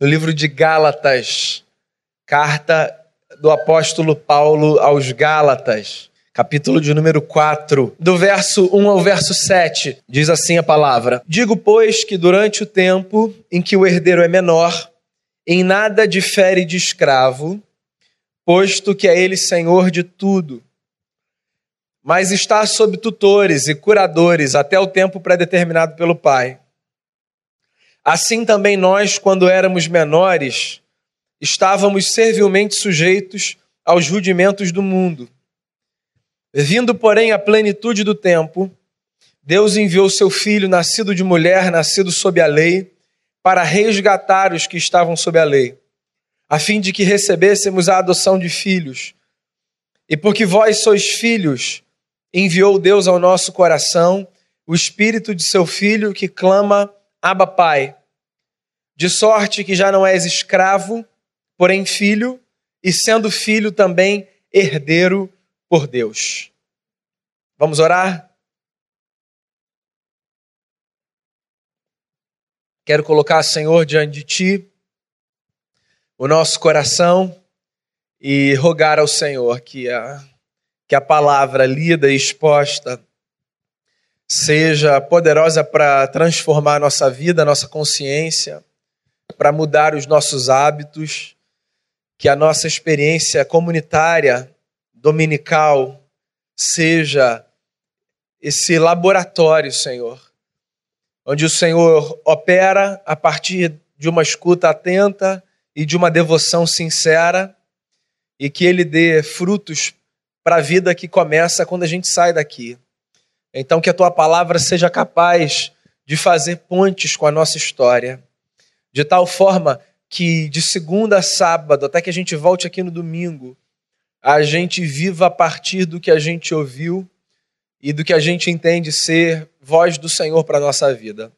no livro de Gálatas, carta do apóstolo Paulo aos Gálatas, capítulo de número 4, do verso 1 ao verso 7, diz assim a palavra: Digo, pois, que durante o tempo em que o herdeiro é menor, em nada difere de escravo, posto que é ele senhor de tudo. Mas está sob tutores e curadores até o tempo pré-determinado pelo Pai. Assim também nós, quando éramos menores, estávamos servilmente sujeitos aos rudimentos do mundo. Vindo, porém, a plenitude do tempo, Deus enviou seu filho, nascido de mulher, nascido sob a lei, para resgatar os que estavam sob a lei, a fim de que recebêssemos a adoção de filhos. E porque vós sois filhos, enviou Deus ao nosso coração o espírito de seu filho que clama: Abba, Pai. De sorte que já não és escravo, porém filho, e sendo filho também herdeiro por Deus. Vamos orar? Quero colocar, Senhor, diante de Ti o nosso coração e rogar ao Senhor que a, que a palavra lida e exposta seja poderosa para transformar a nossa vida, a nossa consciência, para mudar os nossos hábitos, que a nossa experiência comunitária dominical seja esse laboratório, Senhor, onde o Senhor opera a partir de uma escuta atenta e de uma devoção sincera e que ele dê frutos para a vida que começa quando a gente sai daqui. Então, que a tua palavra seja capaz de fazer pontes com a nossa história, de tal forma que de segunda a sábado, até que a gente volte aqui no domingo, a gente viva a partir do que a gente ouviu e do que a gente entende ser voz do Senhor para a nossa vida.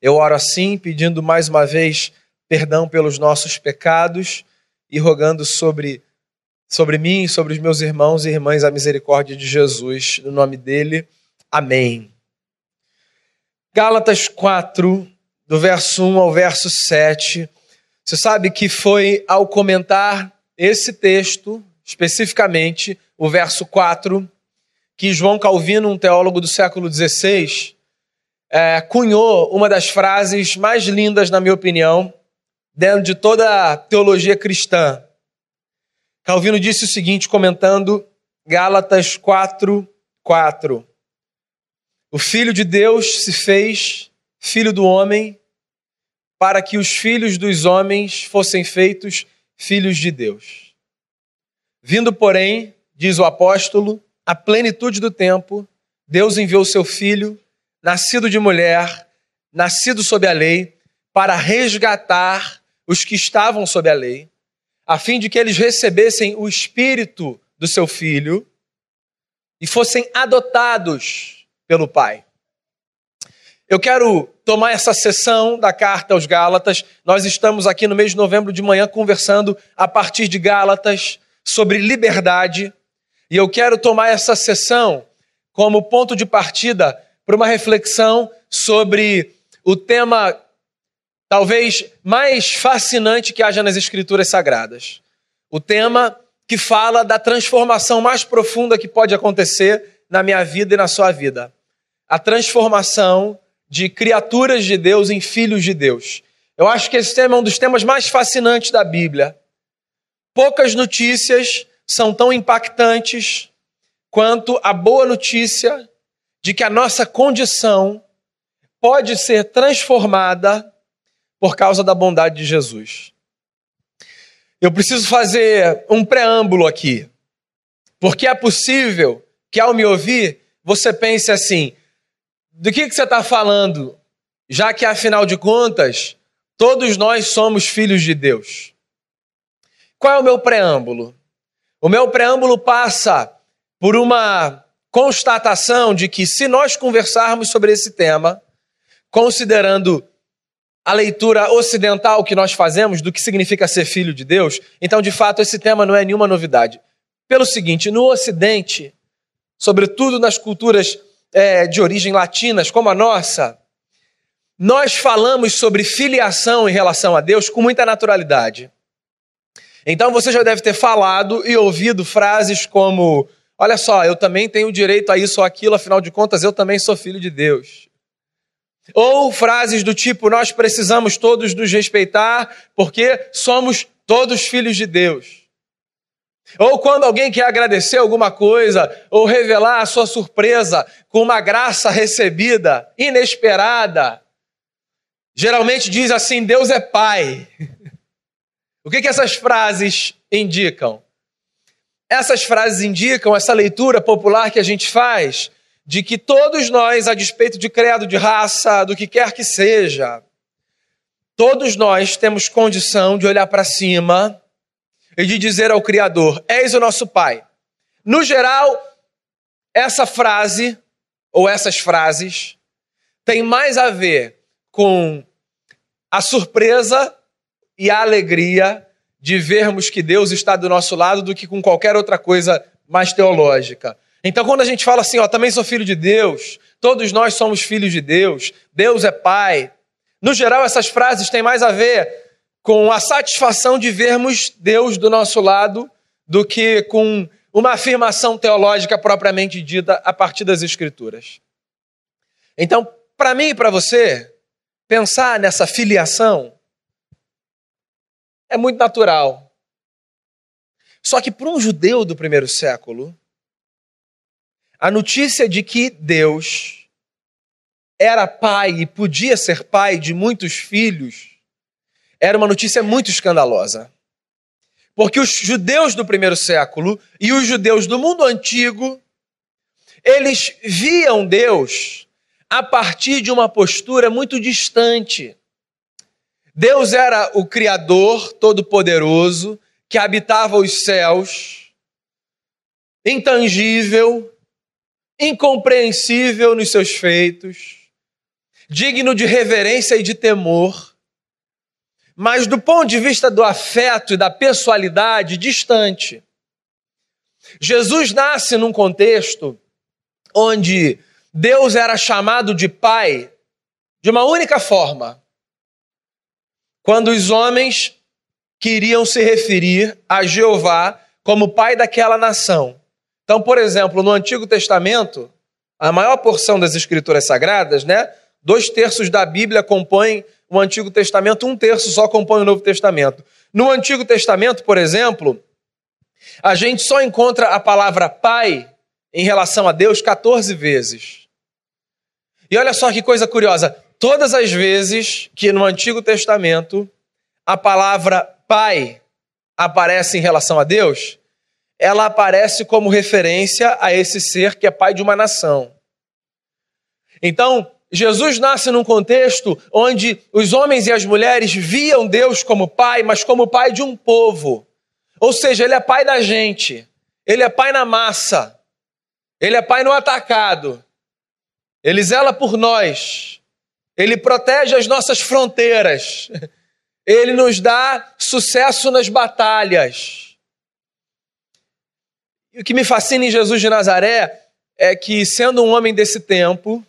Eu oro assim, pedindo mais uma vez perdão pelos nossos pecados e rogando sobre, sobre mim sobre os meus irmãos e irmãs a misericórdia de Jesus, no nome dele. Amém. Gálatas 4, do verso 1 ao verso 7. Você sabe que foi ao comentar esse texto, especificamente o verso 4, que João Calvino, um teólogo do século XVI, é, cunhou uma das frases mais lindas, na minha opinião, dentro de toda a teologia cristã. Calvino disse o seguinte, comentando Gálatas 4, 4. O Filho de Deus se fez filho do homem para que os filhos dos homens fossem feitos filhos de Deus. Vindo, porém, diz o apóstolo, a plenitude do tempo, Deus enviou seu filho, nascido de mulher, nascido sob a lei, para resgatar os que estavam sob a lei, a fim de que eles recebessem o espírito do seu filho e fossem adotados pelo Pai. Eu quero tomar essa sessão da carta aos Gálatas. Nós estamos aqui no mês de novembro de manhã conversando a partir de Gálatas sobre liberdade. E eu quero tomar essa sessão como ponto de partida para uma reflexão sobre o tema talvez mais fascinante que haja nas Escrituras Sagradas. O tema que fala da transformação mais profunda que pode acontecer na minha vida e na sua vida. A transformação de criaturas de Deus em filhos de Deus. Eu acho que esse tema é um dos temas mais fascinantes da Bíblia. Poucas notícias são tão impactantes quanto a boa notícia de que a nossa condição pode ser transformada por causa da bondade de Jesus. Eu preciso fazer um preâmbulo aqui, porque é possível que ao me ouvir você pense assim: do que, que você está falando? Já que, afinal de contas, todos nós somos filhos de Deus. Qual é o meu preâmbulo? O meu preâmbulo passa por uma constatação de que, se nós conversarmos sobre esse tema, considerando a leitura ocidental que nós fazemos do que significa ser filho de Deus, então, de fato, esse tema não é nenhuma novidade. Pelo seguinte, no Ocidente, sobretudo nas culturas é, de origem latinas, como a nossa, nós falamos sobre filiação em relação a Deus com muita naturalidade. Então você já deve ter falado e ouvido frases como: Olha só, eu também tenho direito a isso ou aquilo, afinal de contas, eu também sou filho de Deus. Ou frases do tipo: Nós precisamos todos nos respeitar porque somos todos filhos de Deus. Ou quando alguém quer agradecer alguma coisa, ou revelar a sua surpresa com uma graça recebida, inesperada, geralmente diz assim: Deus é Pai. O que, que essas frases indicam? Essas frases indicam essa leitura popular que a gente faz de que todos nós, a despeito de credo, de raça, do que quer que seja, todos nós temos condição de olhar para cima e de dizer ao Criador: És o nosso Pai. No geral, essa frase, ou essas frases, tem mais a ver com a surpresa e a alegria de vermos que Deus está do nosso lado do que com qualquer outra coisa mais teológica. Então, quando a gente fala assim, ó, também sou filho de Deus, todos nós somos filhos de Deus, Deus é Pai. No geral, essas frases têm mais a ver com a satisfação de vermos Deus do nosso lado do que com uma afirmação teológica propriamente dita a partir das Escrituras. Então, para mim e para você, pensar nessa filiação é muito natural. Só que para um judeu do primeiro século, a notícia de que Deus era pai e podia ser pai de muitos filhos era uma notícia muito escandalosa. Porque os judeus do primeiro século e os judeus do mundo antigo, eles viam Deus a partir de uma postura muito distante. Deus era o Criador Todo-Poderoso que habitava os céus, intangível, incompreensível nos seus feitos, digno de reverência e de temor, mas do ponto de vista do afeto e da pessoalidade, distante. Jesus nasce num contexto onde Deus era chamado de Pai de uma única forma, quando os homens queriam se referir a Jeová como pai daquela nação. Então, por exemplo, no Antigo Testamento, a maior porção das Escrituras Sagradas, né? Dois terços da Bíblia compõem o Antigo Testamento, um terço só compõe o Novo Testamento. No Antigo Testamento, por exemplo, a gente só encontra a palavra pai em relação a Deus 14 vezes. E olha só que coisa curiosa: Todas as vezes que no Antigo Testamento a palavra pai aparece em relação a Deus, ela aparece como referência a esse ser que é pai de uma nação. Então, Jesus nasce num contexto onde os homens e as mulheres viam Deus como pai, mas como pai de um povo. Ou seja, ele é pai da gente, ele é pai na massa, ele é pai no atacado, ele zela por nós, ele protege as nossas fronteiras. Ele nos dá sucesso nas batalhas. E o que me fascina em Jesus de Nazaré é que, sendo um homem desse tempo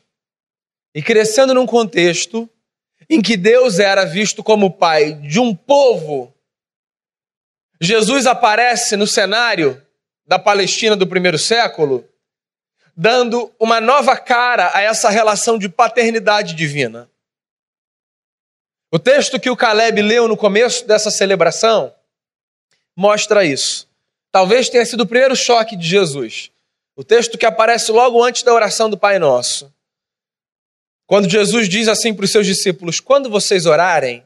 e crescendo num contexto em que Deus era visto como pai de um povo, Jesus aparece no cenário da Palestina do primeiro século dando uma nova cara a essa relação de paternidade divina. O texto que o Caleb leu no começo dessa celebração mostra isso. Talvez tenha sido o primeiro choque de Jesus. O texto que aparece logo antes da oração do Pai Nosso. Quando Jesus diz assim para os seus discípulos: Quando vocês orarem,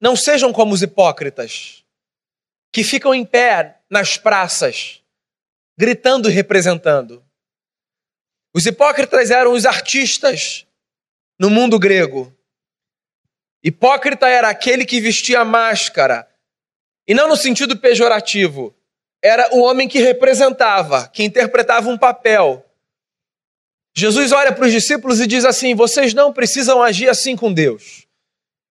não sejam como os hipócritas, que ficam em pé nas praças, gritando e representando. Os hipócritas eram os artistas no mundo grego. Hipócrita era aquele que vestia máscara, e não no sentido pejorativo. Era o homem que representava, que interpretava um papel. Jesus olha para os discípulos e diz assim: vocês não precisam agir assim com Deus.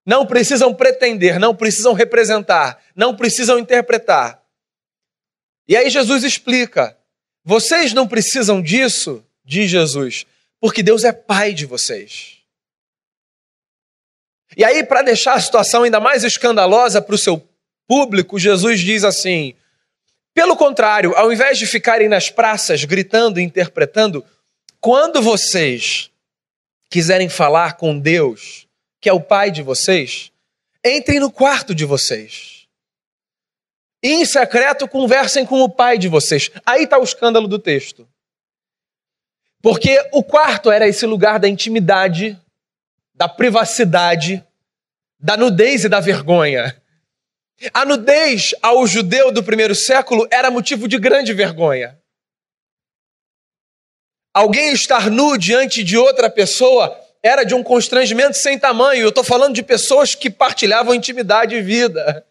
Não precisam pretender, não precisam representar, não precisam interpretar. E aí Jesus explica: vocês não precisam disso diz Jesus, porque Deus é pai de vocês. E aí, para deixar a situação ainda mais escandalosa para o seu público, Jesus diz assim: pelo contrário, ao invés de ficarem nas praças gritando e interpretando, quando vocês quiserem falar com Deus, que é o Pai de vocês, entrem no quarto de vocês. E em secreto conversem com o Pai de vocês. Aí está o escândalo do texto. Porque o quarto era esse lugar da intimidade, da privacidade, da nudez e da vergonha. A nudez ao judeu do primeiro século era motivo de grande vergonha. Alguém estar nu diante de outra pessoa era de um constrangimento sem tamanho. Eu estou falando de pessoas que partilhavam intimidade e vida.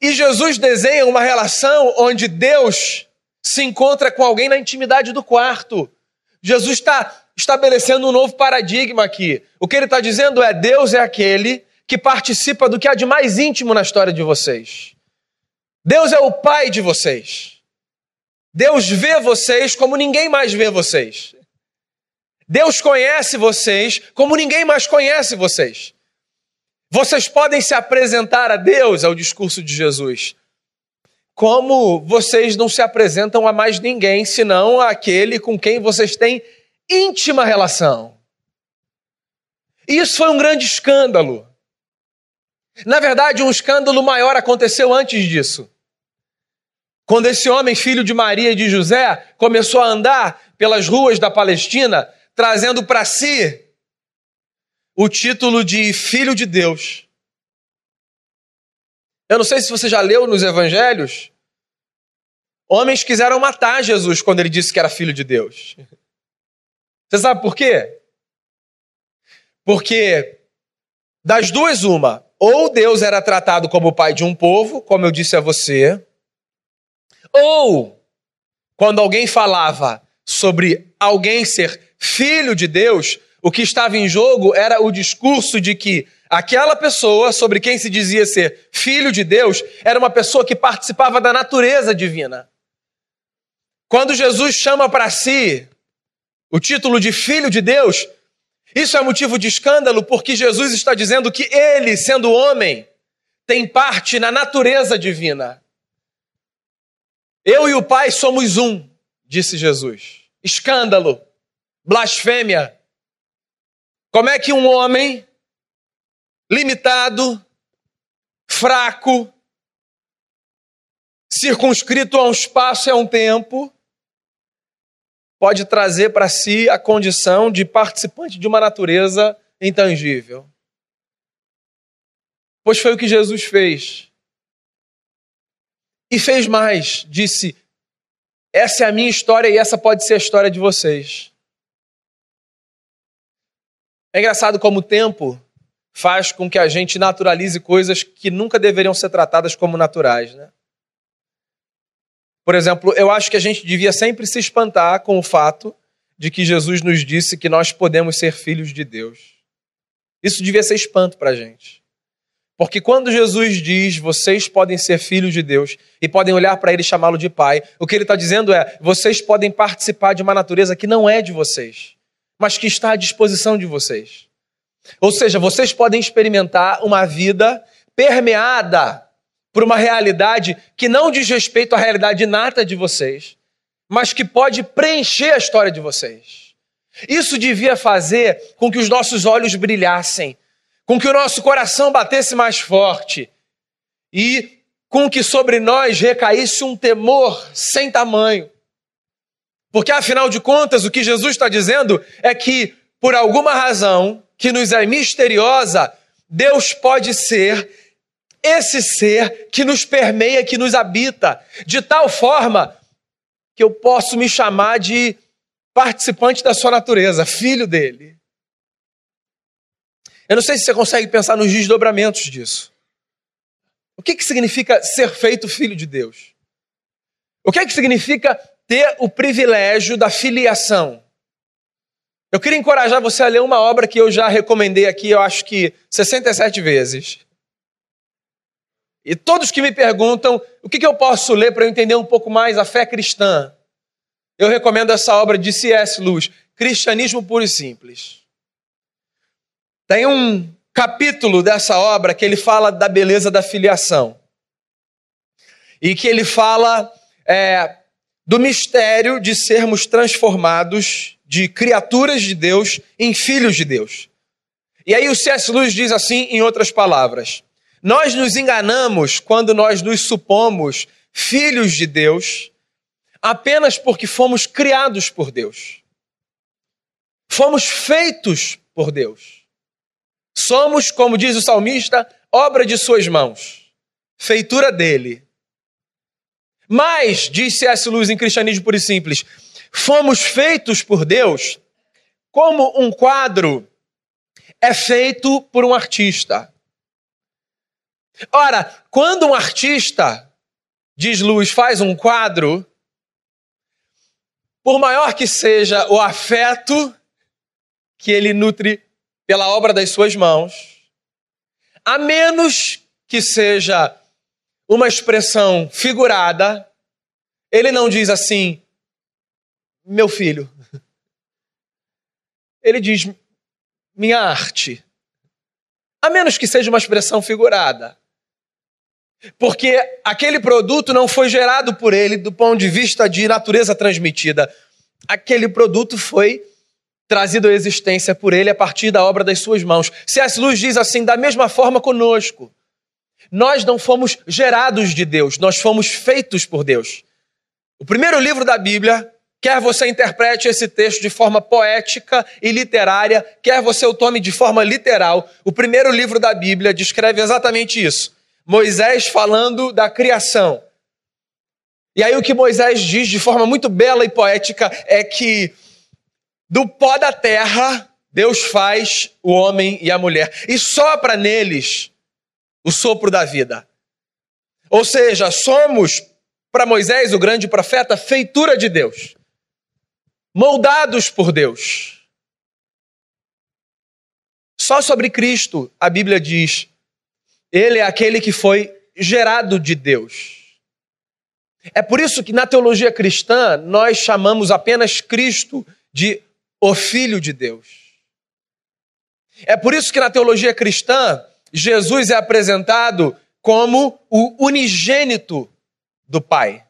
E Jesus desenha uma relação onde Deus se encontra com alguém na intimidade do quarto. Jesus está estabelecendo um novo paradigma aqui. O que ele está dizendo é: Deus é aquele que participa do que há de mais íntimo na história de vocês. Deus é o pai de vocês. Deus vê vocês como ninguém mais vê vocês. Deus conhece vocês como ninguém mais conhece vocês. Vocês podem se apresentar a Deus, ao discurso de Jesus, como vocês não se apresentam a mais ninguém, senão aquele com quem vocês têm íntima relação. E isso foi um grande escândalo. Na verdade, um escândalo maior aconteceu antes disso. Quando esse homem, filho de Maria e de José, começou a andar pelas ruas da Palestina, trazendo para si o título de Filho de Deus. Eu não sei se você já leu nos evangelhos. Homens quiseram matar Jesus quando ele disse que era filho de Deus. Você sabe por quê? Porque das duas, uma, ou Deus era tratado como o pai de um povo, como eu disse a você, ou quando alguém falava sobre alguém ser filho de Deus, o que estava em jogo era o discurso de que aquela pessoa sobre quem se dizia ser filho de Deus era uma pessoa que participava da natureza divina. Quando Jesus chama para si o título de filho de Deus, isso é motivo de escândalo porque Jesus está dizendo que ele, sendo homem, tem parte na natureza divina. Eu e o Pai somos um, disse Jesus. Escândalo, blasfêmia. Como é que um homem limitado, fraco, circunscrito a um espaço e a um tempo, pode trazer para si a condição de participante de uma natureza intangível. Pois foi o que Jesus fez. E fez mais, disse: essa é a minha história e essa pode ser a história de vocês. É engraçado como o tempo faz com que a gente naturalize coisas que nunca deveriam ser tratadas como naturais, né? Por exemplo, eu acho que a gente devia sempre se espantar com o fato de que Jesus nos disse que nós podemos ser filhos de Deus. Isso devia ser espanto para a gente. Porque quando Jesus diz vocês podem ser filhos de Deus e podem olhar para Ele e chamá-lo de Pai, o que Ele está dizendo é vocês podem participar de uma natureza que não é de vocês, mas que está à disposição de vocês. Ou seja, vocês podem experimentar uma vida permeada por uma realidade que não diz respeito à realidade inata de vocês, mas que pode preencher a história de vocês. Isso devia fazer com que os nossos olhos brilhassem, com que o nosso coração batesse mais forte e com que sobre nós recaísse um temor sem tamanho. Porque afinal de contas, o que Jesus está dizendo é que, por alguma razão que nos é misteriosa, Deus pode ser esse ser que nos permeia, que nos habita, de tal forma que eu posso me chamar de participante da sua natureza, filho dele. Eu não sei se você consegue pensar nos desdobramentos disso. O que, que significa ser feito filho de Deus? O que, que significa ter o privilégio da filiação? Eu queria encorajar você a ler uma obra que eu já recomendei aqui, eu acho que 67 vezes. E todos que me perguntam o que, eu posso ler para eu entender um pouco mais a fé cristã, eu recomendo essa obra de C.S. Lewis, Cristianismo Puro e Simples. Tem um capítulo dessa obra que ele fala da beleza da filiação. E que ele fala é, do mistério de sermos transformados de criaturas de Deus em filhos de Deus. E aí o C.S. Lewis diz assim, em outras palavras: Nós nos enganamos quando nós nos supomos filhos de Deus apenas porque fomos criados por Deus. Fomos feitos por Deus. Somos, como diz o salmista, obra de suas mãos, feitura dele. Mas, diz C.S. Lewis em Cristianismo Puro e Simples, fomos feitos por Deus como um quadro é feito por um artista. Ora, quando um artista, diz Luz, faz um quadro, por maior que seja o afeto que ele nutre pela obra das suas mãos, a menos que seja uma expressão figurada, ele não diz assim, meu filho. Ele diz, minha arte. A menos que seja uma expressão figurada. Porque aquele produto não foi gerado por ele do ponto de vista de natureza transmitida. Aquele produto foi trazido à existência por ele a partir da obra das suas mãos. C.S. Luz diz assim: da mesma forma conosco. Nós não fomos gerados de Deus, nós fomos feitos por Deus. O primeiro livro da Bíblia Quer você interprete esse texto de forma poética e literária, quer você o tome de forma literal, o primeiro livro da Bíblia descreve exatamente isso. Moisés falando da criação. E aí o que Moisés diz de forma muito bela e poética é que do pó da terra Deus faz o homem e a mulher e sopra neles o sopro da vida. Ou seja, somos para Moisés, o grande profeta, feitura de Deus moldados por Deus. Só sobre Cristo a Bíblia diz: Ele é aquele que foi gerado de Deus. É por isso que na teologia cristã nós chamamos apenas Cristo de o Filho de Deus. É por isso que na teologia cristã Jesus é apresentado como o unigênito do Pai.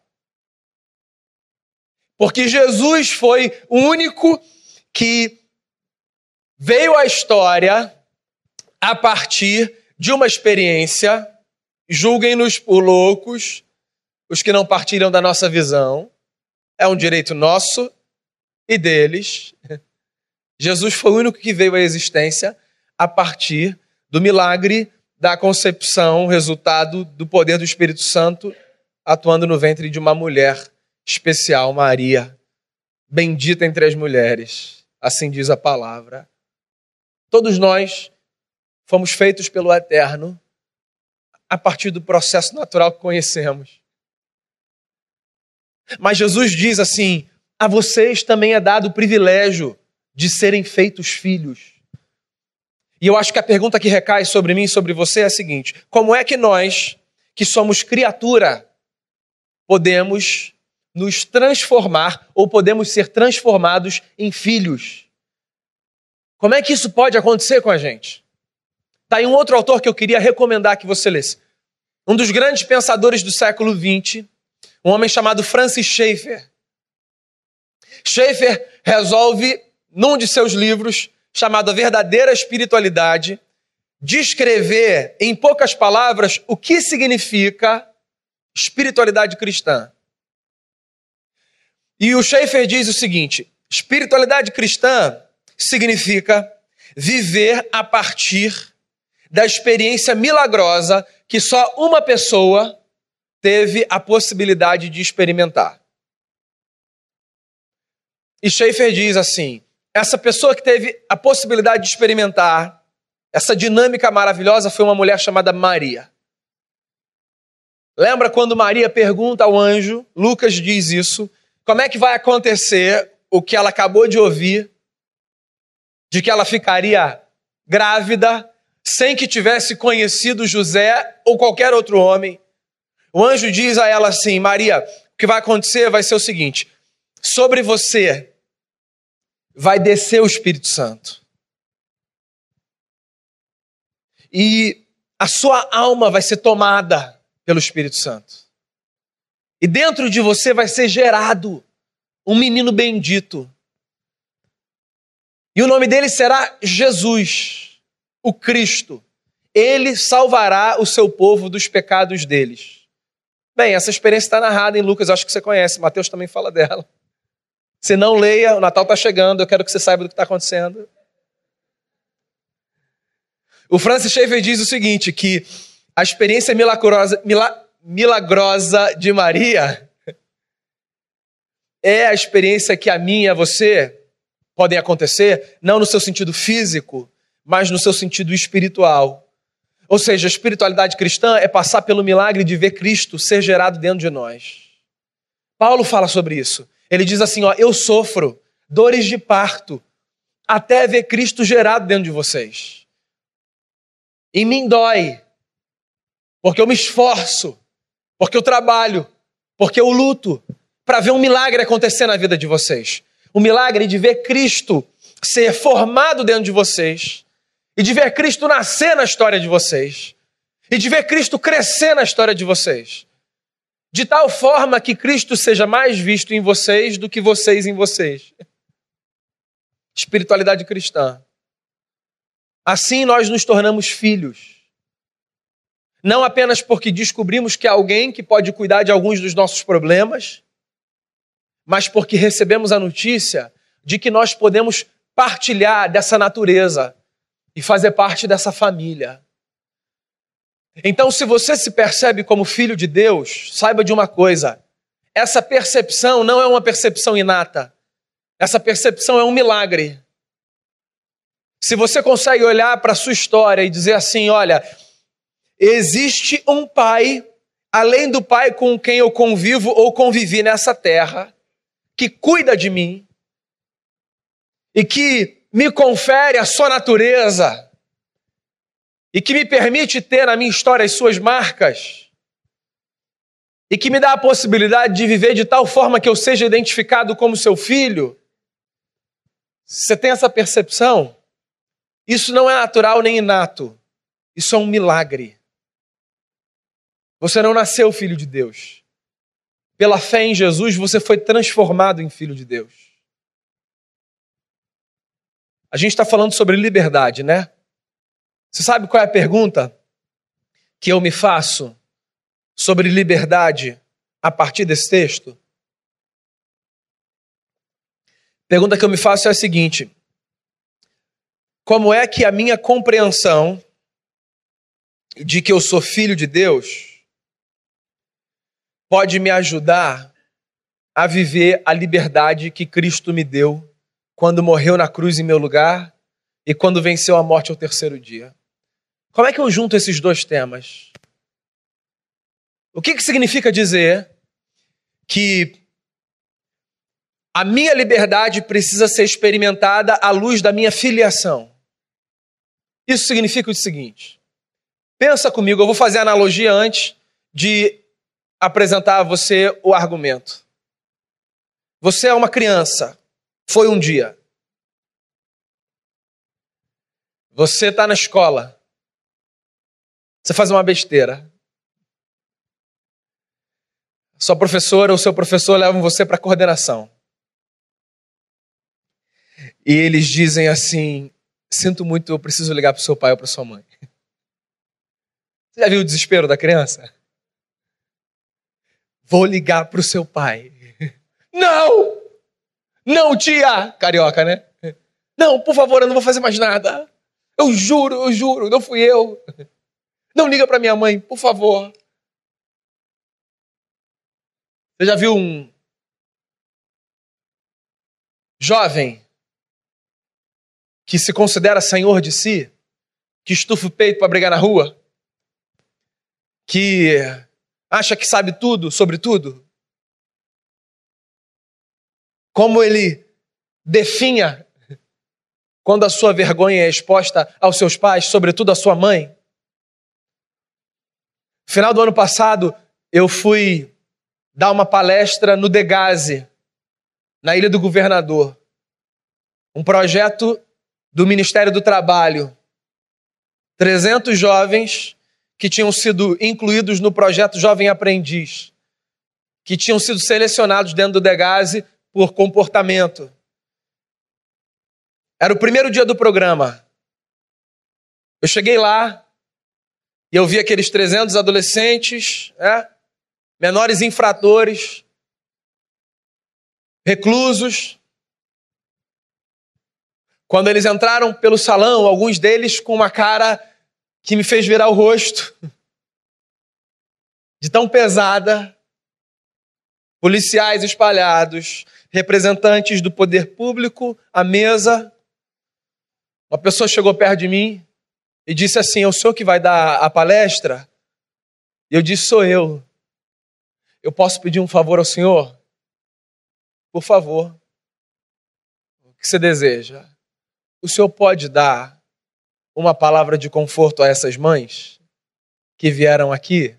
Porque Jesus foi o único que veio à história a partir de uma experiência. Julguem-nos por loucos, os que não partilham da nossa visão. É um direito nosso e deles. Jesus foi o único que veio à existência a partir do milagre da concepção, resultado do poder do Espírito Santo atuando no ventre de uma mulher especial Maria, bendita entre as mulheres, assim diz a palavra. Todos nós fomos feitos pelo Eterno a partir do processo natural que conhecemos. Mas Jesus diz assim: a vocês também é dado o privilégio de serem feitos filhos. E eu acho que a pergunta que recai sobre mim e sobre você é a seguinte: como é que nós, que somos criatura, podemos nos transformar ou podemos ser transformados em filhos. Como é que isso pode acontecer com a gente? Está aí um outro autor que eu queria recomendar que você lesse. Um dos grandes pensadores do século XX, um homem chamado Francis Schaeffer. Schaeffer resolve, num de seus livros, chamado A Verdadeira Espiritualidade, descrever em poucas palavras o que significa espiritualidade cristã. E o Schaefer diz o seguinte: espiritualidade cristã significa viver a partir da experiência milagrosa que só uma pessoa teve a possibilidade de experimentar. E Schaefer diz assim: essa pessoa que teve a possibilidade de experimentar essa dinâmica maravilhosa foi uma mulher chamada Maria. Lembra quando Maria pergunta ao anjo, Lucas diz isso, como é que vai acontecer o que ela acabou de ouvir, de que ela ficaria grávida sem que tivesse conhecido José ou qualquer outro homem? O anjo diz a ela assim: Maria, o que vai acontecer vai ser o seguinte: sobre você vai descer o Espírito Santo. e a sua alma vai ser tomada pelo Espírito Santo. E dentro de você vai ser gerado um menino bendito. E o nome dele será Jesus, o Cristo. Ele salvará o seu povo dos pecados deles. Bem, essa experiência está narrada em Lucas, acho que você conhece, Mateus também fala dela. Se não leia, o Natal está chegando, eu quero que você saiba do que está acontecendo. O Francis Schaeffer diz o seguinte, que a experiência milagrosa, milagrosa de Maria é a experiência que a e a você podem acontecer, não no seu sentido físico, mas no seu sentido espiritual. Ou seja, a espiritualidade cristã é passar pelo milagre de ver Cristo ser gerado dentro de nós. Paulo fala sobre isso. Ele diz assim: ó, eu sofro dores de parto até ver Cristo gerado dentro de vocês. Em mim dói, porque eu me esforço, porque eu trabalho, porque eu luto para ver um milagre acontecer na vida de vocês. O milagre de ver Cristo ser formado dentro de vocês e de ver Cristo nascer na história de vocês, e de ver Cristo crescer na história de vocês, de tal forma que Cristo seja mais visto em vocês do que vocês em vocês. Espiritualidade cristã. Assim nós nos tornamos filhos. Não apenas porque descobrimos que há alguém que pode cuidar de alguns dos nossos problemas, mas porque recebemos a notícia de que nós podemos partilhar dessa natureza e fazer parte dessa família. Então, se você se percebe como filho de Deus, saiba de uma coisa: essa percepção não é uma percepção inata, essa percepção é um milagre. Se você consegue olhar para a sua história e dizer assim: olha, existe um pai, além do pai com quem eu convivo ou convivi nessa terra, que cuida de mim e que me confere a sua natureza e que me permite ter na minha história as suas marcas e que me dá a possibilidade de viver de tal forma que eu seja identificado como seu filho. Você tem essa percepção? Isso não é natural nem inato. Isso é um milagre. Você não nasceu filho de Deus. Pela fé em Jesus, você foi transformado em filho de Deus. A gente está falando sobre liberdade, né? Você sabe qual é a pergunta que eu me faço sobre liberdade a partir desse texto? Pergunta que eu me faço é a seguinte: Como é que a minha compreensão de que eu sou filho de Deus pode me ajudar a viver a liberdade que Cristo me deu quando morreu na cruz em meu lugar e quando venceu a morte ao terceiro dia. Como é que eu junto esses dois temas? O que, que significa dizer que a minha liberdade precisa ser experimentada à luz da minha filiação? Isso significa o seguinte: pensa comigo, eu vou fazer a analogia antes de apresentar a você o argumento. Você é uma criança foi um dia. Você está na escola. Você faz uma besteira. Sua professora ou seu professor levam você para a coordenação. E eles dizem assim: Sinto muito, eu preciso ligar para o seu pai ou para sua mãe. Você já viu o desespero da criança? Vou ligar para o seu pai. Não! Não, tia! Carioca, né? Não, por favor, eu não vou fazer mais nada. Eu juro, eu juro, não fui eu. Não liga para minha mãe, por favor. Você já viu um jovem que se considera senhor de si, que estufa o peito para brigar na rua, que acha que sabe tudo sobre tudo? Como ele definha quando a sua vergonha é exposta aos seus pais, sobretudo à sua mãe. Final do ano passado, eu fui dar uma palestra no Degaze, na Ilha do Governador. Um projeto do Ministério do Trabalho 300 jovens que tinham sido incluídos no projeto Jovem Aprendiz, que tinham sido selecionados dentro do Degase por comportamento. Era o primeiro dia do programa. Eu cheguei lá e eu vi aqueles 300 adolescentes, né, menores infratores, reclusos. Quando eles entraram pelo salão, alguns deles com uma cara que me fez virar o rosto, de tão pesada, policiais espalhados, representantes do poder público à mesa, uma pessoa chegou perto de mim e disse assim: É o senhor que vai dar a palestra? E eu disse: Sou eu. Eu posso pedir um favor ao senhor? Por favor. O que você deseja? O senhor pode dar uma palavra de conforto a essas mães que vieram aqui?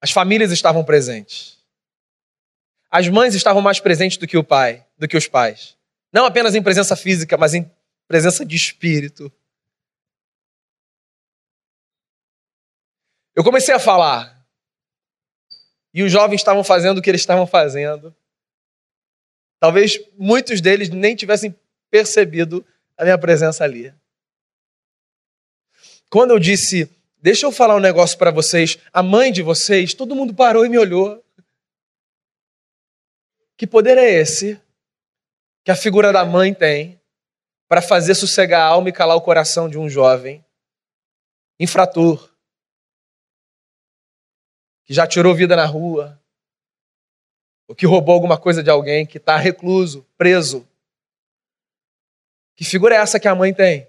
As famílias estavam presentes. As mães estavam mais presentes do que o pai, do que os pais. Não apenas em presença física, mas em presença de espírito. Eu comecei a falar. E os jovens estavam fazendo o que eles estavam fazendo. Talvez muitos deles nem tivessem percebido a minha presença ali. Quando eu disse, deixa eu falar um negócio para vocês, a mãe de vocês, todo mundo parou e me olhou. Que poder é esse que a figura da mãe tem para fazer sossegar a alma e calar o coração de um jovem infrator, que já tirou vida na rua, ou que roubou alguma coisa de alguém, que está recluso, preso. Que figura é essa que a mãe tem?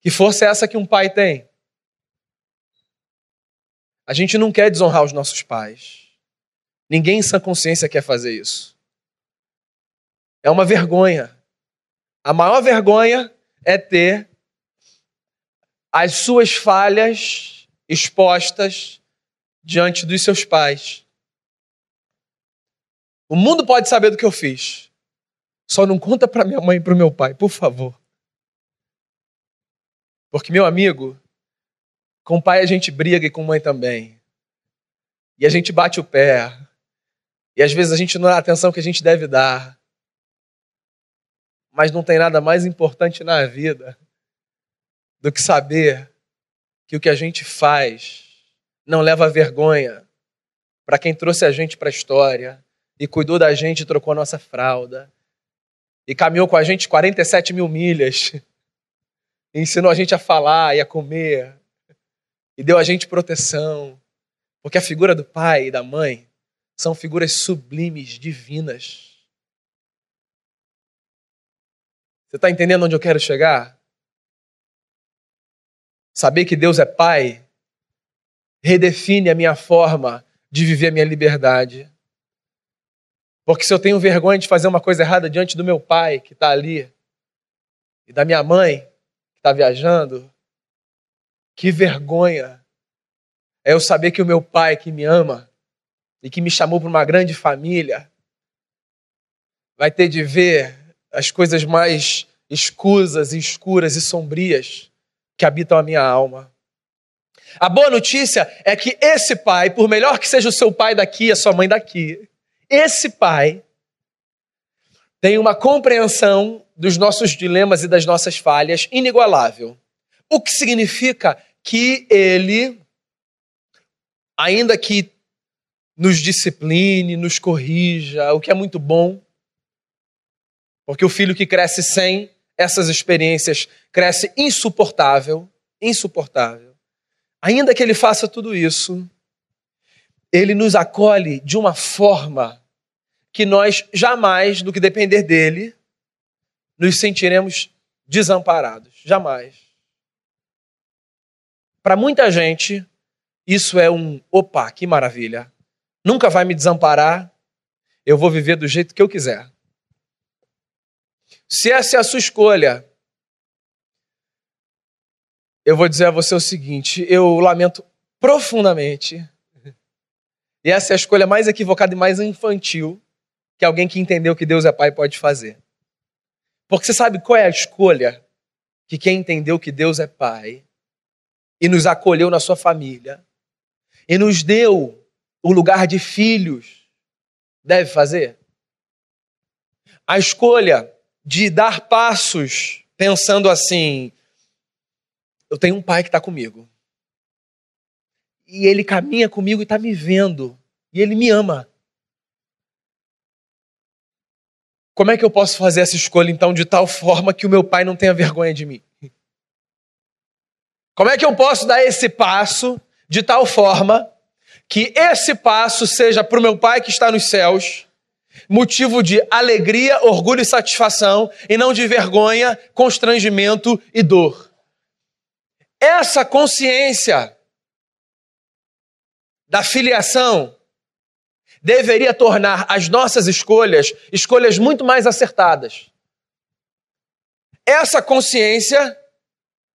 Que força é essa que um pai tem? A gente não quer desonrar os nossos pais. Ninguém em sã consciência quer fazer isso. É uma vergonha. A maior vergonha é ter as suas falhas expostas diante dos seus pais. O mundo pode saber do que eu fiz. Só não conta para minha mãe e para o meu pai, por favor. Porque, meu amigo, com pai a gente briga e com mãe também. E a gente bate o pé. E às vezes a gente não dá a atenção que a gente deve dar. Mas não tem nada mais importante na vida do que saber que o que a gente faz não leva vergonha para quem trouxe a gente para a história e cuidou da gente trocou a nossa fralda e caminhou com a gente 47 mil milhas e ensinou a gente a falar e a comer e deu a gente proteção. Porque a figura do pai e da mãe são figuras sublimes, divinas. Você está entendendo onde eu quero chegar? Saber que Deus é Pai redefine a minha forma de viver a minha liberdade. Porque se eu tenho vergonha de fazer uma coisa errada diante do meu pai que está ali, e da minha mãe que está viajando, que vergonha é eu saber que o meu pai que me ama e que me chamou para uma grande família vai ter de ver as coisas mais escusas, escuras e sombrias que habitam a minha alma. A boa notícia é que esse pai, por melhor que seja o seu pai daqui, a sua mãe daqui, esse pai tem uma compreensão dos nossos dilemas e das nossas falhas inigualável. O que significa que ele, ainda que nos discipline, nos corrija, o que é muito bom, porque o filho que cresce sem essas experiências cresce insuportável, insuportável. Ainda que ele faça tudo isso, ele nos acolhe de uma forma que nós jamais, no que depender dele, nos sentiremos desamparados. Jamais. Para muita gente, isso é um opa, que maravilha. Nunca vai me desamparar, eu vou viver do jeito que eu quiser. Se essa é a sua escolha, eu vou dizer a você o seguinte: eu lamento profundamente, e essa é a escolha mais equivocada e mais infantil que alguém que entendeu que Deus é Pai pode fazer. Porque você sabe qual é a escolha que quem entendeu que Deus é Pai e nos acolheu na sua família e nos deu o lugar de filhos deve fazer? A escolha de dar passos pensando assim: eu tenho um pai que está comigo. E ele caminha comigo e está me vendo. E ele me ama. Como é que eu posso fazer essa escolha, então, de tal forma que o meu pai não tenha vergonha de mim? Como é que eu posso dar esse passo de tal forma que esse passo seja para o meu pai que está nos céus motivo de alegria, orgulho e satisfação, e não de vergonha, constrangimento e dor? Essa consciência da filiação deveria tornar as nossas escolhas escolhas muito mais acertadas. Essa consciência,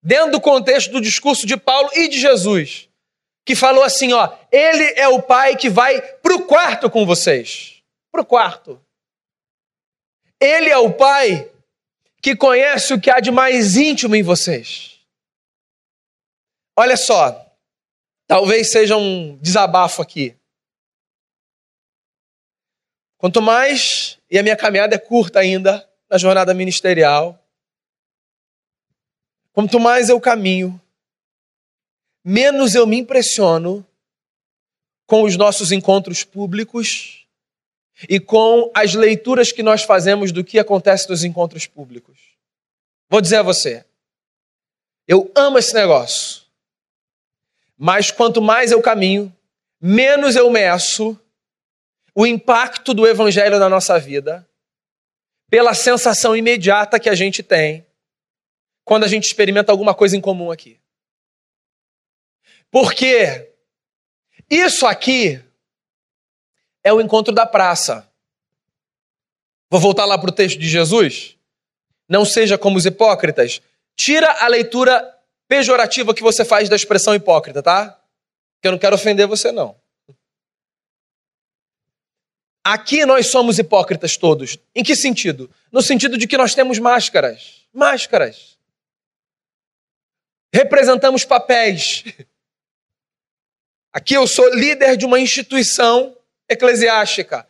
dentro do contexto do discurso de Paulo e de Jesus, que falou assim: ó, ele é o pai que vai para o quarto com vocês. Para o quarto. Ele é o pai que conhece o que há de mais íntimo em vocês. Olha só, talvez seja um desabafo aqui. Quanto mais, e a minha caminhada é curta ainda na jornada ministerial, quanto mais eu caminho, menos eu me impressiono com os nossos encontros públicos e com as leituras que nós fazemos do que acontece nos encontros públicos. Vou dizer a você, eu amo esse negócio, mas quanto mais eu caminho, menos eu meço o impacto do evangelho na nossa vida pela sensação imediata que a gente tem quando a gente experimenta alguma coisa em comum aqui. Porque isso aqui é o encontro da praça. Vou voltar lá para o texto de Jesus. Não seja como os hipócritas. Tira a leitura pejorativa que você faz da expressão hipócrita, tá? Que eu não quero ofender você, não. Aqui nós somos hipócritas todos. Em que sentido? No sentido de que nós temos máscaras. Máscaras. Representamos papéis. Aqui eu sou líder de uma instituição eclesiástica.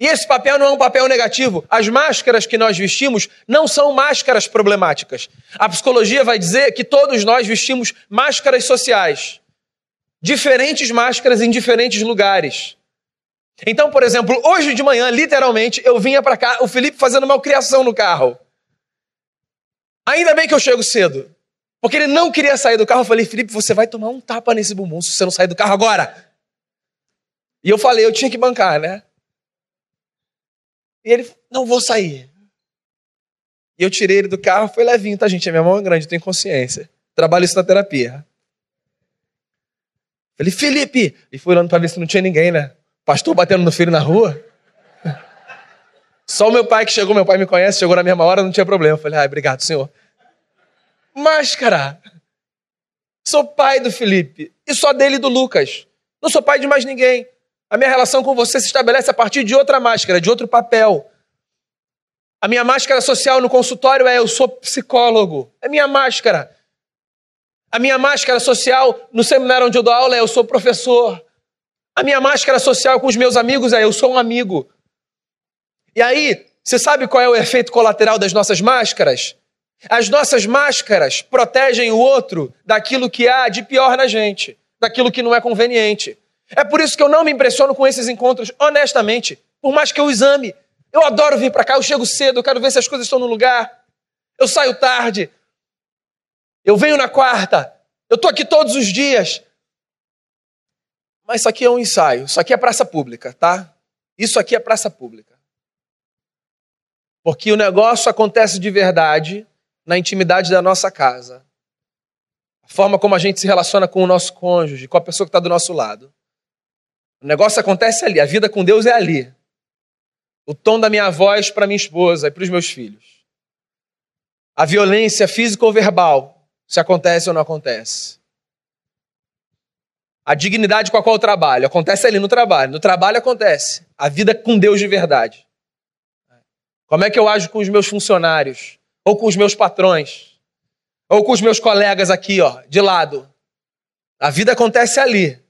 E esse papel não é um papel negativo. As máscaras que nós vestimos não são máscaras problemáticas. A psicologia vai dizer que todos nós vestimos máscaras sociais. Diferentes máscaras em diferentes lugares. Então, por exemplo, hoje de manhã, literalmente, eu vinha para cá, o Felipe fazendo malcriação no carro. Ainda bem que eu chego cedo. Porque ele não queria sair do carro. Eu falei, Felipe, você vai tomar um tapa nesse bumbum se você não sair do carro agora. E eu falei, eu tinha que bancar, né? E ele, não vou sair. E eu tirei ele do carro, foi levinho, tá, gente? A minha mão é grande, eu tenho consciência. Trabalho isso na terapia. Falei, Felipe! E fui olhando para ver se não tinha ninguém, né? Pastor batendo no filho na rua? Só o meu pai que chegou, meu pai me conhece, chegou na mesma hora, não tinha problema. Eu falei, ah, obrigado, senhor. Máscara. Sou pai do Felipe. E só dele e do Lucas. Não sou pai de mais ninguém. A minha relação com você se estabelece a partir de outra máscara, de outro papel. A minha máscara social no consultório é eu sou psicólogo. É minha máscara. A minha máscara social no seminário onde eu dou aula é eu sou professor. A minha máscara social com os meus amigos é eu sou um amigo. E aí, você sabe qual é o efeito colateral das nossas máscaras? As nossas máscaras protegem o outro daquilo que há de pior na gente, daquilo que não é conveniente. É por isso que eu não me impressiono com esses encontros, honestamente, por mais que eu exame. Eu adoro vir para cá, eu chego cedo, eu quero ver se as coisas estão no lugar. Eu saio tarde. Eu venho na quarta. Eu estou aqui todos os dias. Mas isso aqui é um ensaio, isso aqui é praça pública, tá? Isso aqui é praça pública. Porque o negócio acontece de verdade na intimidade da nossa casa. A forma como a gente se relaciona com o nosso cônjuge, com a pessoa que está do nosso lado. O negócio acontece ali, a vida com Deus é ali. O tom da minha voz para minha esposa e para os meus filhos. A violência física ou verbal, se acontece ou não acontece. A dignidade com a qual eu trabalho. Acontece ali no trabalho. No trabalho acontece. A vida com Deus de verdade. Como é que eu ajo com os meus funcionários? Ou com os meus patrões? Ou com os meus colegas aqui, ó, de lado. A vida acontece ali.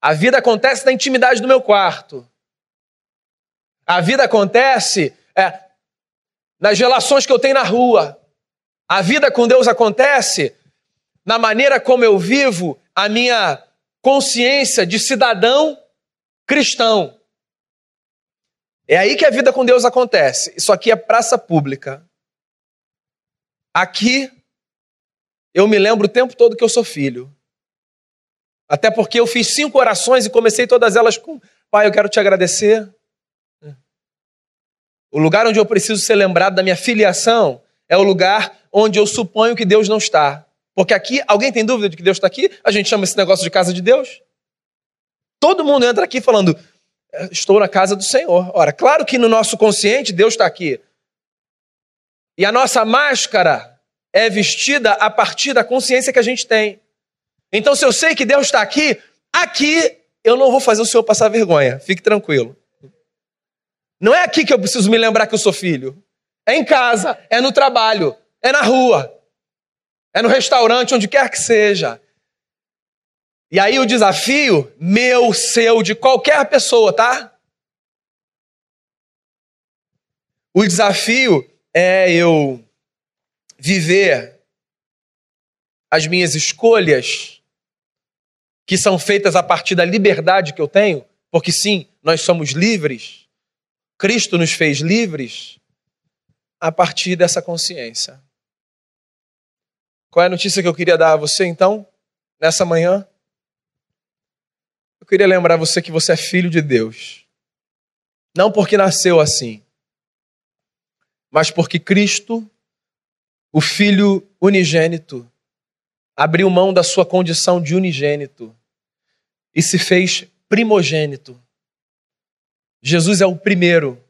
A vida acontece na intimidade do meu quarto. A vida acontece é, nas relações que eu tenho na rua. A vida com Deus acontece na maneira como eu vivo a minha consciência de cidadão cristão. É aí que a vida com Deus acontece. Isso aqui é praça pública. Aqui eu me lembro o tempo todo que eu sou filho. Até porque eu fiz cinco orações e comecei todas elas com: Pai, eu quero te agradecer. O lugar onde eu preciso ser lembrado da minha filiação é o lugar onde eu suponho que Deus não está. Porque aqui, alguém tem dúvida de que Deus está aqui? A gente chama esse negócio de casa de Deus. Todo mundo entra aqui falando: Estou na casa do Senhor. Ora, claro que no nosso consciente Deus está aqui. E a nossa máscara é vestida a partir da consciência que a gente tem. Então, se eu sei que Deus está aqui, aqui eu não vou fazer o Senhor passar vergonha. Fique tranquilo. Não é aqui que eu preciso me lembrar que eu sou filho. É em casa, é no trabalho, é na rua, é no restaurante, onde quer que seja. E aí o desafio, meu, seu, de qualquer pessoa, tá? O desafio é eu viver as minhas escolhas, que são feitas a partir da liberdade que eu tenho, porque sim, nós somos livres, Cristo nos fez livres, a partir dessa consciência. Qual é a notícia que eu queria dar a você então, nessa manhã? Queria lembrar você que você é filho de Deus. Não porque nasceu assim, mas porque Cristo, o Filho unigênito, abriu mão da sua condição de unigênito e se fez primogênito. Jesus é o primeiro.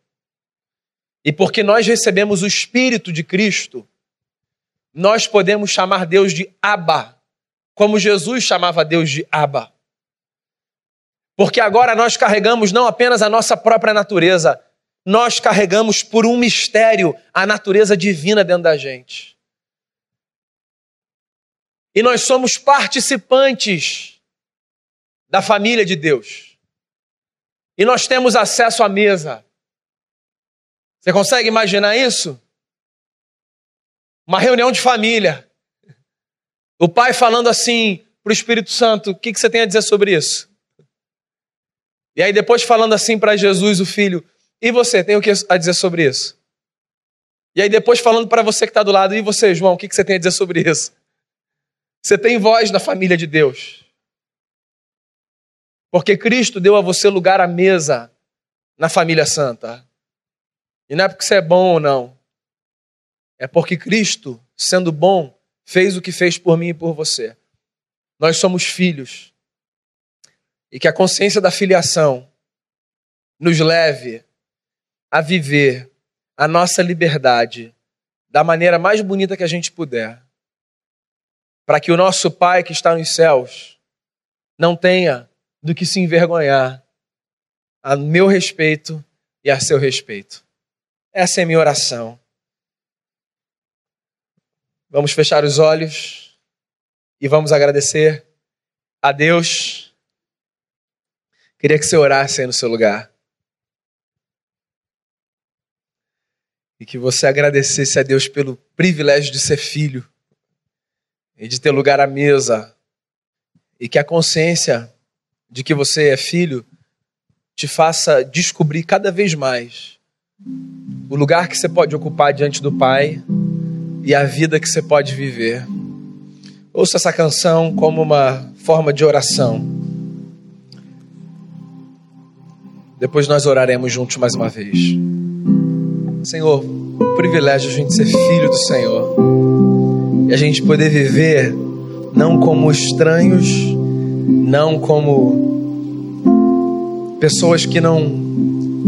E porque nós recebemos o Espírito de Cristo, nós podemos chamar Deus de Abba, como Jesus chamava Deus de Abba. Porque agora nós carregamos não apenas a nossa própria natureza, nós carregamos por um mistério a natureza divina dentro da gente. E nós somos participantes da família de Deus. E nós temos acesso à mesa. Você consegue imaginar isso? Uma reunião de família. O pai falando assim para o Espírito Santo: o que, que você tem a dizer sobre isso? E aí depois falando assim para Jesus, o filho, e você, tem o que a dizer sobre isso? E aí depois falando para você que está do lado, e você, João, o que você tem a dizer sobre isso? Você tem voz na família de Deus. Porque Cristo deu a você lugar à mesa na família santa. E não é porque você é bom ou não. É porque Cristo, sendo bom, fez o que fez por mim e por você. Nós somos filhos e que a consciência da filiação nos leve a viver a nossa liberdade da maneira mais bonita que a gente puder, para que o nosso Pai que está nos céus não tenha do que se envergonhar a meu respeito e a seu respeito. Essa é minha oração. Vamos fechar os olhos e vamos agradecer a Deus Queria que você orasse aí no seu lugar. E que você agradecesse a Deus pelo privilégio de ser filho e de ter lugar à mesa. E que a consciência de que você é filho te faça descobrir cada vez mais o lugar que você pode ocupar diante do Pai e a vida que você pode viver. Ouça essa canção como uma forma de oração. Depois nós oraremos juntos mais uma vez. Senhor, o privilégio de a gente ser filho do Senhor e a gente poder viver não como estranhos, não como pessoas que não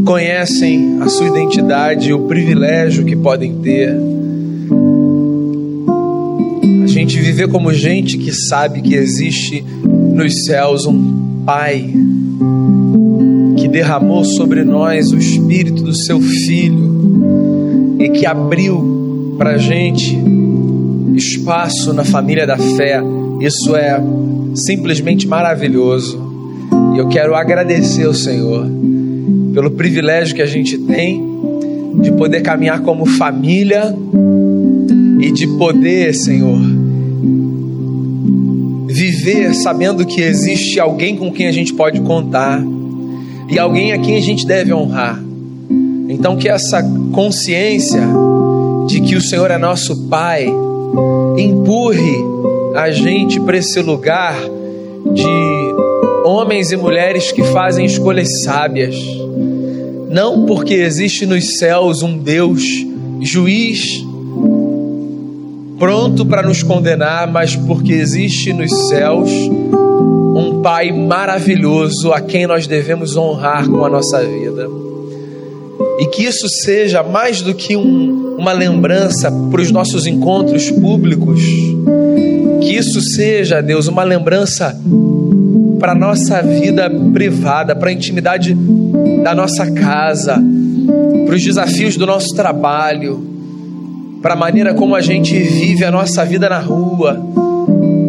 conhecem a sua identidade e o privilégio que podem ter. A gente viver como gente que sabe que existe nos céus um Pai derramou sobre nós o Espírito do Seu Filho e que abriu para a gente espaço na família da fé. Isso é simplesmente maravilhoso. E eu quero agradecer ao Senhor pelo privilégio que a gente tem de poder caminhar como família e de poder, Senhor, viver sabendo que existe alguém com quem a gente pode contar e alguém a quem a gente deve honrar. Então, que essa consciência de que o Senhor é nosso Pai empurre a gente para esse lugar de homens e mulheres que fazem escolhas sábias. Não porque existe nos céus um Deus juiz pronto para nos condenar, mas porque existe nos céus um Pai maravilhoso a quem nós devemos honrar com a nossa vida. E que isso seja mais do que um, uma lembrança para os nossos encontros públicos, que isso seja, Deus, uma lembrança para a nossa vida privada, para a intimidade da nossa casa, para os desafios do nosso trabalho, para a maneira como a gente vive a nossa vida na rua,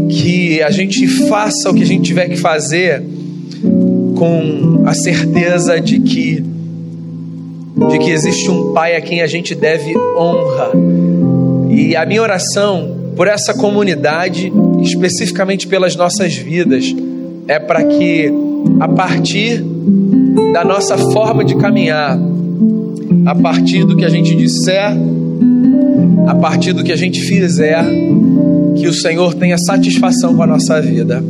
que a gente faça o que a gente tiver que fazer com a certeza de que de que existe um pai a quem a gente deve honra. E a minha oração por essa comunidade, especificamente pelas nossas vidas, é para que a partir da nossa forma de caminhar, a partir do que a gente disser, a partir do que a gente fizer, que o Senhor tenha satisfação com a nossa vida.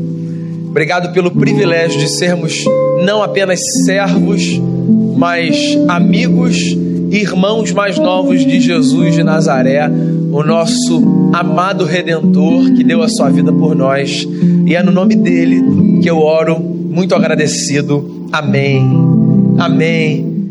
Obrigado pelo privilégio de sermos não apenas servos, mas amigos e irmãos mais novos de Jesus de Nazaré, o nosso amado Redentor que deu a sua vida por nós. E é no nome dele que eu oro, muito agradecido. Amém. Amém